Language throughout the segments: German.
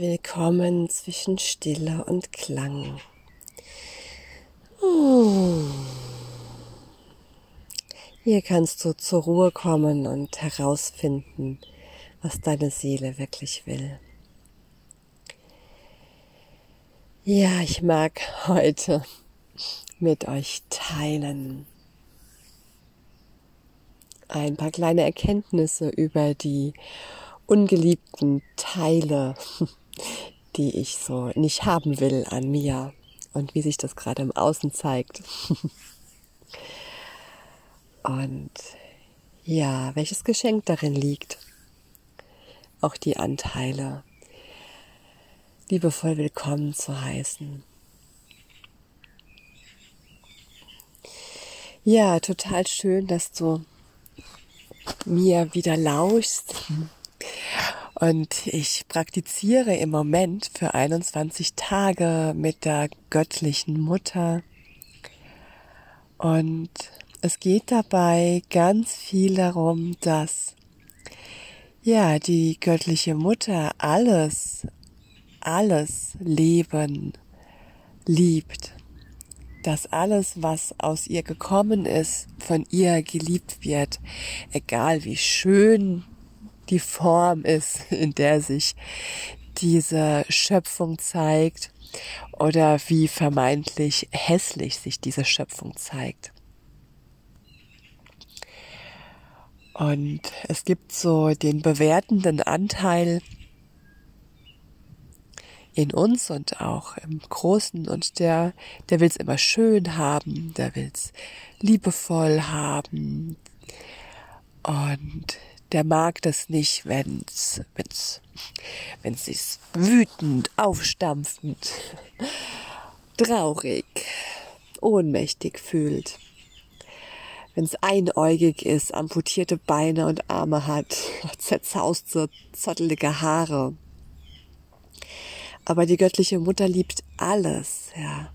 Willkommen zwischen Stille und Klang. Hm. Hier kannst du zur Ruhe kommen und herausfinden, was deine Seele wirklich will. Ja, ich mag heute mit euch teilen ein paar kleine Erkenntnisse über die ungeliebten Teile, die ich so nicht haben will an mir und wie sich das gerade im Außen zeigt. Und ja, welches Geschenk darin liegt, auch die Anteile liebevoll willkommen zu heißen. Ja, total schön, dass du mir wieder lauschst und ich praktiziere im Moment für 21 Tage mit der göttlichen Mutter. Und es geht dabei ganz viel darum, dass ja, die göttliche Mutter alles, alles Leben liebt. Dass alles, was aus ihr gekommen ist, von ihr geliebt wird, egal wie schön die Form ist, in der sich diese Schöpfung zeigt oder wie vermeintlich hässlich sich diese Schöpfung zeigt. Und es gibt so den bewertenden Anteil in uns und auch im Großen und der, der will es immer schön haben, der will es liebevoll haben und der mag das nicht, wenn's, wenn's, wenn sich wütend, aufstampfend, traurig, ohnmächtig fühlt. Wenn es einäugig ist, amputierte Beine und Arme hat, zerzauste, zottelige Haare. Aber die göttliche Mutter liebt alles, ja.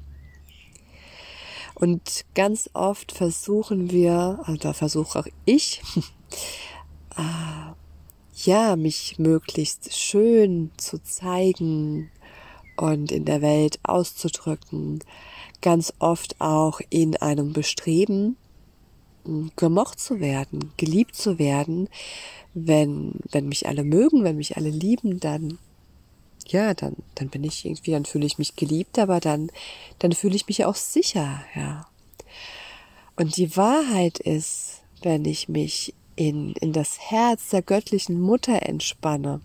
Und ganz oft versuchen wir, da versuche auch ich, äh, ja, mich möglichst schön zu zeigen und in der Welt auszudrücken, ganz oft auch in einem Bestreben, gemocht zu werden, geliebt zu werden. Wenn, wenn mich alle mögen, wenn mich alle lieben, dann, ja, dann, dann bin ich irgendwie, dann fühle ich mich geliebt, aber dann, dann fühle ich mich auch sicher, ja. Und die Wahrheit ist, wenn ich mich in, in das Herz der göttlichen Mutter entspanne,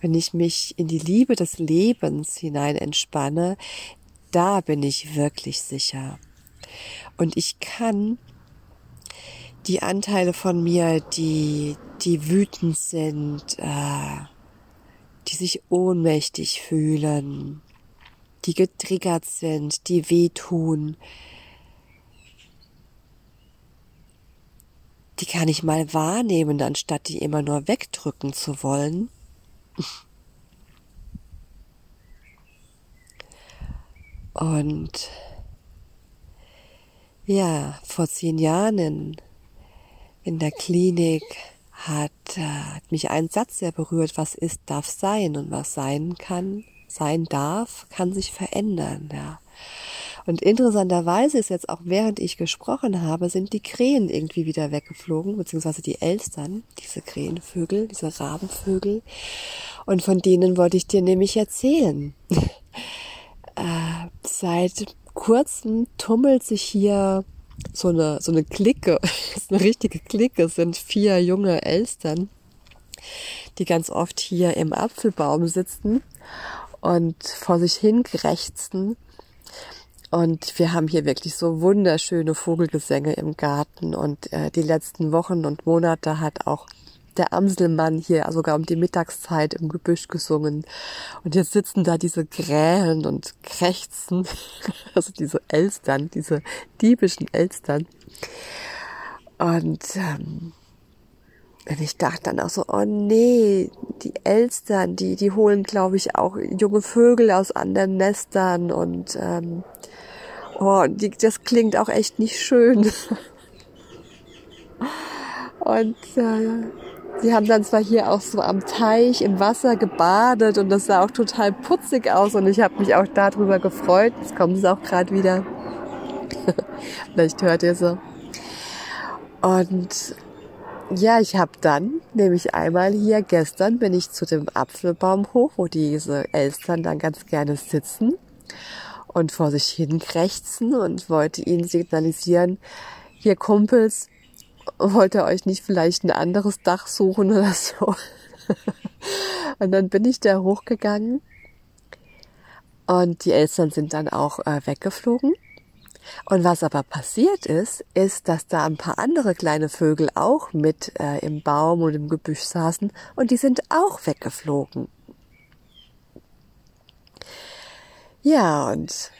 wenn ich mich in die Liebe des Lebens hinein entspanne, da bin ich wirklich sicher. Und ich kann die Anteile von mir, die, die wütend sind, äh, die sich ohnmächtig fühlen, die getriggert sind, die wehtun, die kann ich mal wahrnehmen, anstatt die immer nur wegdrücken zu wollen. Und ja, vor zehn Jahren in, in der Klinik hat, äh, hat mich ein Satz sehr berührt, was ist, darf sein und was sein kann, sein darf, kann sich verändern, ja. Und interessanterweise ist jetzt auch während ich gesprochen habe, sind die Krähen irgendwie wieder weggeflogen, beziehungsweise die Elstern, diese Krähenvögel, diese Rabenvögel. Und von denen wollte ich dir nämlich erzählen. äh, seit kurzem tummelt sich hier so eine, so eine Clique, eine richtige Clique, sind vier junge Elstern, die ganz oft hier im Apfelbaum sitzen und vor sich hin krächzen und wir haben hier wirklich so wunderschöne Vogelgesänge im Garten. Und äh, die letzten Wochen und Monate hat auch der Amselmann hier sogar um die Mittagszeit im Gebüsch gesungen. Und jetzt sitzen da diese Krähen und krächzen, also diese Elstern, diese diebischen Elstern. Und ähm, und ich dachte dann auch so, oh nee, die Elstern, die, die holen, glaube ich, auch junge Vögel aus anderen Nestern und ähm, Oh, die, das klingt auch echt nicht schön. Und äh, Sie haben dann zwar hier auch so am Teich im Wasser gebadet und das sah auch total putzig aus und ich habe mich auch darüber gefreut. Jetzt kommen sie auch gerade wieder. Vielleicht hört ihr sie. Und ja, ich habe dann nämlich einmal hier gestern bin ich zu dem Apfelbaum hoch, wo diese Elstern dann ganz gerne sitzen und vor sich hin krächzen und wollte ihnen signalisieren, hier Kumpels, wollt ihr euch nicht vielleicht ein anderes Dach suchen oder so? und dann bin ich da hochgegangen und die Eltern sind dann auch äh, weggeflogen. Und was aber passiert ist, ist, dass da ein paar andere kleine Vögel auch mit äh, im Baum und im Gebüsch saßen und die sind auch weggeflogen. Ja, und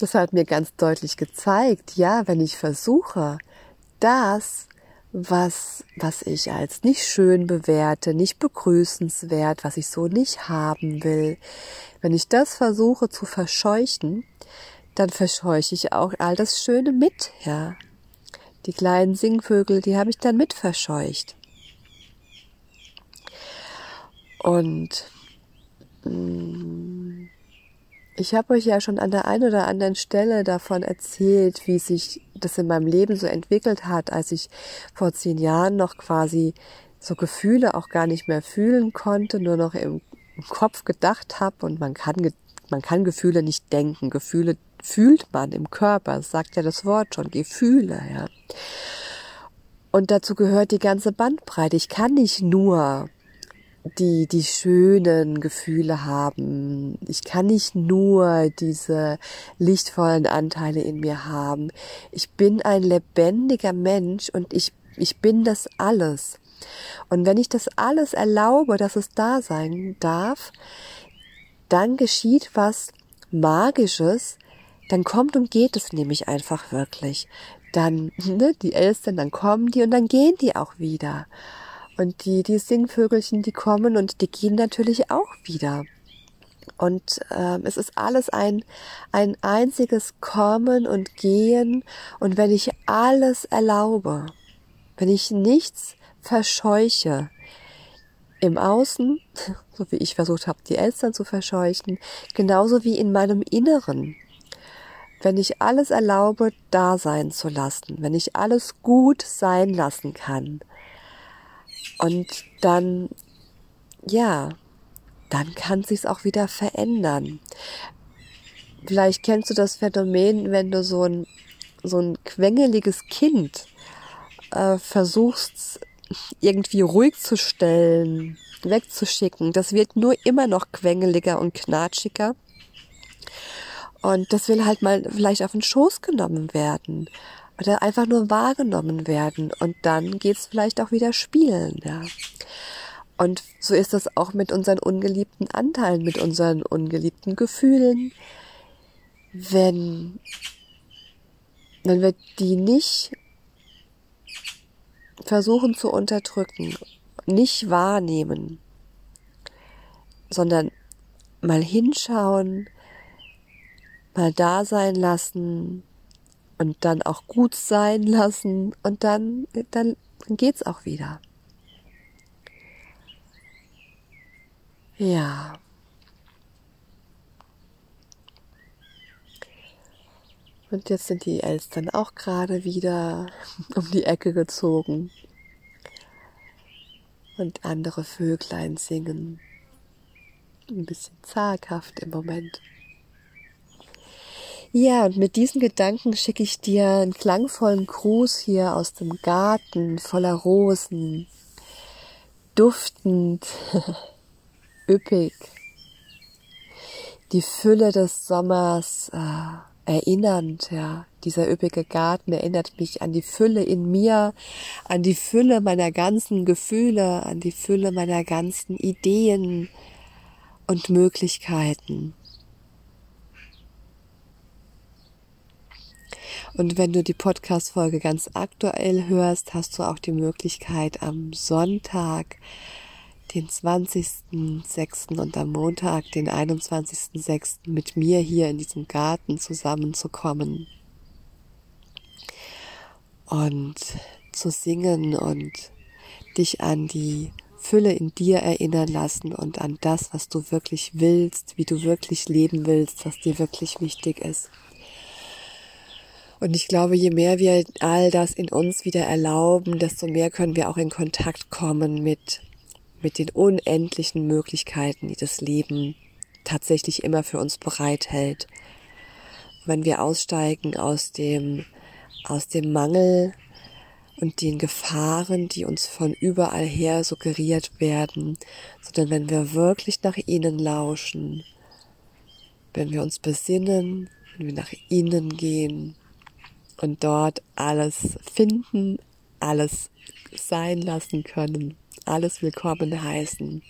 das hat mir ganz deutlich gezeigt, ja, wenn ich versuche, das, was, was ich als nicht schön bewerte, nicht begrüßenswert, was ich so nicht haben will, wenn ich das versuche zu verscheuchen, dann verscheuche ich auch all das Schöne mit, ja. Die kleinen Singvögel, die habe ich dann mit verscheucht. Und mh, mm, ich habe euch ja schon an der einen oder anderen Stelle davon erzählt, wie sich das in meinem Leben so entwickelt hat, als ich vor zehn Jahren noch quasi so Gefühle auch gar nicht mehr fühlen konnte, nur noch im Kopf gedacht habe und man kann, man kann Gefühle nicht denken. Gefühle fühlt man im Körper, das sagt ja das Wort schon, Gefühle, ja. Und dazu gehört die ganze Bandbreite. Ich kann nicht nur die, die schönen Gefühle haben. Ich kann nicht nur diese lichtvollen Anteile in mir haben. Ich bin ein lebendiger Mensch und ich, ich bin das alles. Und wenn ich das alles erlaube, dass es da sein darf, dann geschieht was Magisches, dann kommt und geht es nämlich einfach wirklich. Dann, ne, die Elstern, dann kommen die und dann gehen die auch wieder. Und die, die Singvögelchen, die kommen und die gehen natürlich auch wieder. Und ähm, es ist alles ein, ein einziges Kommen und Gehen. Und wenn ich alles erlaube, wenn ich nichts verscheuche, im Außen, so wie ich versucht habe, die Eltern zu verscheuchen, genauso wie in meinem Inneren, wenn ich alles erlaube, da sein zu lassen, wenn ich alles gut sein lassen kann, und dann, ja, dann kann sich's auch wieder verändern. Vielleicht kennst du das Phänomen, wenn du so ein, so ein quengeliges Kind äh, versuchst, irgendwie ruhig zu stellen, wegzuschicken. Das wird nur immer noch quengeliger und knatschiger. Und das will halt mal vielleicht auf den Schoß genommen werden oder einfach nur wahrgenommen werden und dann geht's vielleicht auch wieder spielen, ja. Und so ist das auch mit unseren ungeliebten Anteilen, mit unseren ungeliebten Gefühlen. Wenn, wenn wir die nicht versuchen zu unterdrücken, nicht wahrnehmen, sondern mal hinschauen, mal da sein lassen, und dann auch gut sein lassen und dann, dann geht's auch wieder. Ja. Und jetzt sind die Elstern auch gerade wieder um die Ecke gezogen. Und andere Vöglein singen. Ein bisschen zaghaft im Moment. Ja, und mit diesen Gedanken schicke ich dir einen klangvollen Gruß hier aus dem Garten voller Rosen, duftend, üppig. Die Fülle des Sommers äh, erinnernd, ja. Dieser üppige Garten erinnert mich an die Fülle in mir, an die Fülle meiner ganzen Gefühle, an die Fülle meiner ganzen Ideen und Möglichkeiten. Und wenn du die Podcast-Folge ganz aktuell hörst, hast du auch die Möglichkeit, am Sonntag, den 20.06. und am Montag, den 21.06. mit mir hier in diesem Garten zusammenzukommen und zu singen und dich an die Fülle in dir erinnern lassen und an das, was du wirklich willst, wie du wirklich leben willst, was dir wirklich wichtig ist. Und ich glaube, je mehr wir all das in uns wieder erlauben, desto mehr können wir auch in Kontakt kommen mit, mit den unendlichen Möglichkeiten, die das Leben tatsächlich immer für uns bereithält. Wenn wir aussteigen aus dem, aus dem Mangel und den Gefahren, die uns von überall her suggeriert werden, sondern wenn wir wirklich nach ihnen lauschen, wenn wir uns besinnen, wenn wir nach ihnen gehen und dort alles finden, alles sein lassen können, alles willkommen heißen.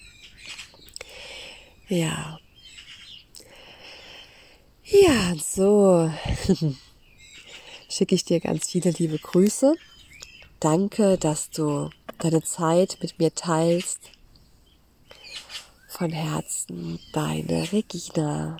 Ja, ja, so schicke ich dir ganz viele liebe Grüße. Danke, dass du deine Zeit mit mir teilst. Von Herzen, deine Regina.